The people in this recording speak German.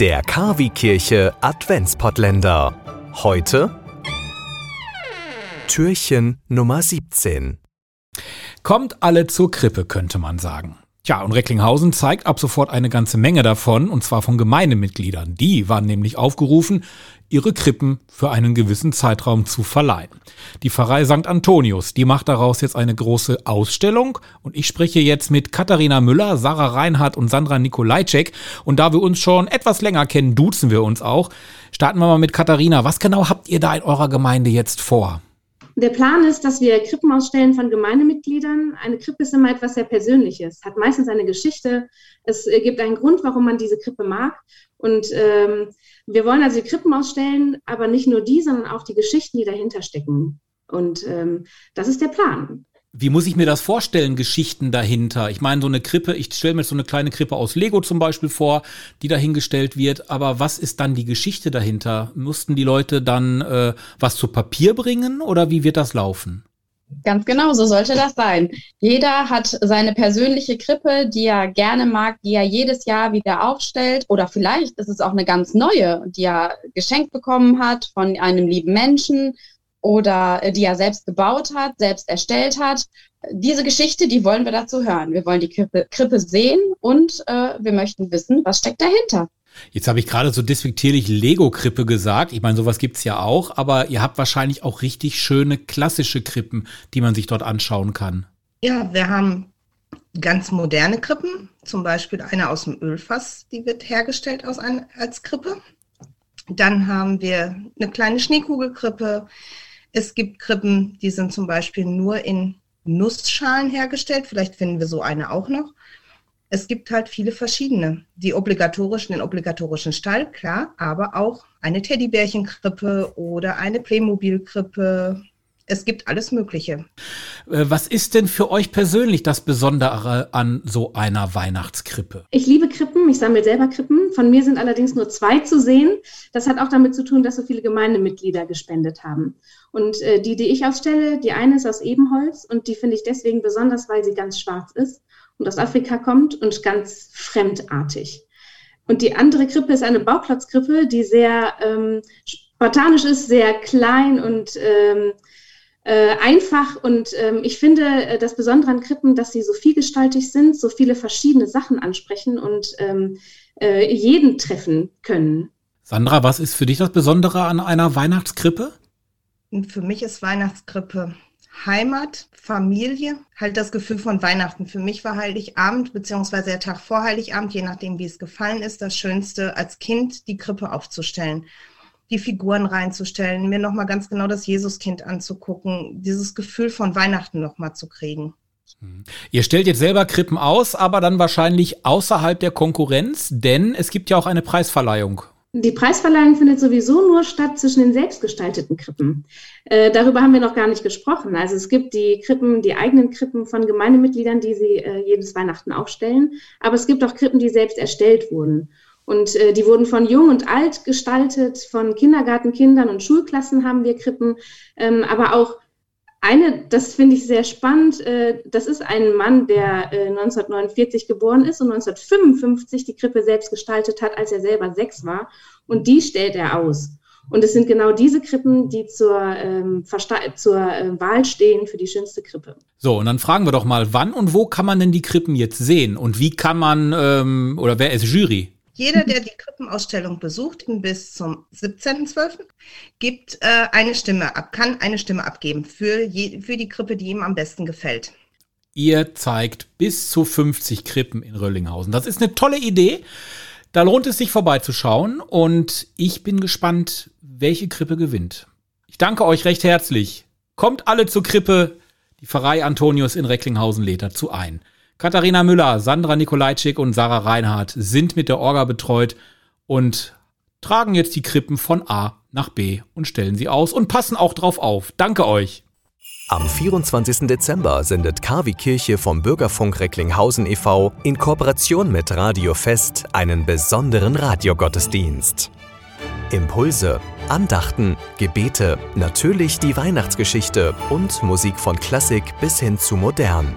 Der Kavi-Kirche Adventspottländer. Heute Türchen Nummer 17. Kommt alle zur Krippe, könnte man sagen. Tja, und Recklinghausen zeigt ab sofort eine ganze Menge davon, und zwar von Gemeindemitgliedern. Die waren nämlich aufgerufen, ihre Krippen für einen gewissen Zeitraum zu verleihen. Die Pfarrei St. Antonius, die macht daraus jetzt eine große Ausstellung und ich spreche jetzt mit Katharina Müller, Sarah Reinhardt und Sandra Nikolajczyk und da wir uns schon etwas länger kennen, duzen wir uns auch. Starten wir mal mit Katharina. Was genau habt ihr da in eurer Gemeinde jetzt vor? Der Plan ist, dass wir Krippen ausstellen von Gemeindemitgliedern. Eine Krippe ist immer etwas sehr Persönliches, hat meistens eine Geschichte. Es gibt einen Grund, warum man diese Krippe mag. Und ähm, wir wollen also die Krippen ausstellen, aber nicht nur die, sondern auch die Geschichten, die dahinter stecken. Und ähm, das ist der Plan. Wie muss ich mir das vorstellen, Geschichten dahinter? Ich meine, so eine Krippe, ich stelle mir so eine kleine Krippe aus Lego zum Beispiel vor, die dahingestellt wird. Aber was ist dann die Geschichte dahinter? Mussten die Leute dann äh, was zu Papier bringen oder wie wird das laufen? Ganz genau, so sollte das sein. Jeder hat seine persönliche Krippe, die er gerne mag, die er jedes Jahr wieder aufstellt. Oder vielleicht ist es auch eine ganz neue, die er geschenkt bekommen hat von einem lieben Menschen oder äh, die er selbst gebaut hat, selbst erstellt hat. Diese Geschichte, die wollen wir dazu hören. Wir wollen die Krippe, Krippe sehen und äh, wir möchten wissen, was steckt dahinter. Jetzt habe ich gerade so despektierlich Lego-Krippe gesagt. Ich meine, sowas gibt's ja auch, aber ihr habt wahrscheinlich auch richtig schöne klassische Krippen, die man sich dort anschauen kann. Ja, wir haben ganz moderne Krippen, zum Beispiel eine aus dem Ölfass, die wird hergestellt aus ein, als Krippe. Dann haben wir eine kleine Schneekugelkrippe. Es gibt Krippen, die sind zum Beispiel nur in Nussschalen hergestellt. Vielleicht finden wir so eine auch noch es gibt halt viele verschiedene. Die obligatorischen, den obligatorischen Stall, klar, aber auch eine Teddybärchenkrippe oder eine Playmobil-Krippe. Es gibt alles Mögliche. Äh, was ist denn für euch persönlich das Besondere an so einer Weihnachtskrippe? Ich liebe Krippen, ich sammle selber Krippen. Von mir sind allerdings nur zwei zu sehen. Das hat auch damit zu tun, dass so viele Gemeindemitglieder gespendet haben. Und äh, die, die ich ausstelle, die eine ist aus Ebenholz und die finde ich deswegen besonders, weil sie ganz schwarz ist und aus Afrika kommt und ganz fremdartig. Und die andere Krippe ist eine Bauplatzkrippe, die sehr ähm, spartanisch ist, sehr klein und ähm, äh, einfach. Und ähm, ich finde äh, das Besondere an Krippen, dass sie so vielgestaltig sind, so viele verschiedene Sachen ansprechen und ähm, äh, jeden treffen können. Sandra, was ist für dich das Besondere an einer Weihnachtskrippe? Für mich ist Weihnachtskrippe Heimat, Familie, halt das Gefühl von Weihnachten. Für mich war Heiligabend, beziehungsweise der Tag vor Heiligabend, je nachdem, wie es gefallen ist, das Schönste, als Kind die Krippe aufzustellen, die Figuren reinzustellen, mir nochmal ganz genau das Jesuskind anzugucken, dieses Gefühl von Weihnachten nochmal zu kriegen. Hm. Ihr stellt jetzt selber Krippen aus, aber dann wahrscheinlich außerhalb der Konkurrenz, denn es gibt ja auch eine Preisverleihung. Die Preisverleihung findet sowieso nur statt zwischen den selbstgestalteten Krippen. Äh, darüber haben wir noch gar nicht gesprochen. Also es gibt die Krippen, die eigenen Krippen von Gemeindemitgliedern, die sie äh, jedes Weihnachten aufstellen. Aber es gibt auch Krippen, die selbst erstellt wurden. Und äh, die wurden von jung und alt gestaltet, von Kindergartenkindern und Schulklassen haben wir Krippen, ähm, aber auch eine, das finde ich sehr spannend, äh, das ist ein Mann, der äh, 1949 geboren ist und 1955 die Krippe selbst gestaltet hat, als er selber sechs war. Und die stellt er aus. Und es sind genau diese Krippen, die zur, ähm, zur äh, Wahl stehen für die schönste Krippe. So, und dann fragen wir doch mal, wann und wo kann man denn die Krippen jetzt sehen? Und wie kann man, ähm, oder wer ist Jury? Jeder, der die Krippenausstellung besucht, bis zum 17.12., gibt äh, eine Stimme ab, kann eine Stimme abgeben für, je, für die Krippe, die ihm am besten gefällt. Ihr zeigt bis zu 50 Krippen in Röllinghausen. Das ist eine tolle Idee. Da lohnt es sich vorbeizuschauen und ich bin gespannt, welche Krippe gewinnt. Ich danke euch recht herzlich. Kommt alle zur Krippe. Die Pfarrei Antonius in Recklinghausen lädt dazu ein. Katharina Müller, Sandra Nikolajczyk und Sarah Reinhardt sind mit der Orga betreut und tragen jetzt die Krippen von A nach B und stellen sie aus und passen auch drauf auf. Danke euch. Am 24. Dezember sendet KW Kirche vom Bürgerfunk Recklinghausen e.V. in Kooperation mit Radio Fest einen besonderen Radiogottesdienst. Impulse, Andachten, Gebete, natürlich die Weihnachtsgeschichte und Musik von Klassik bis hin zu modern.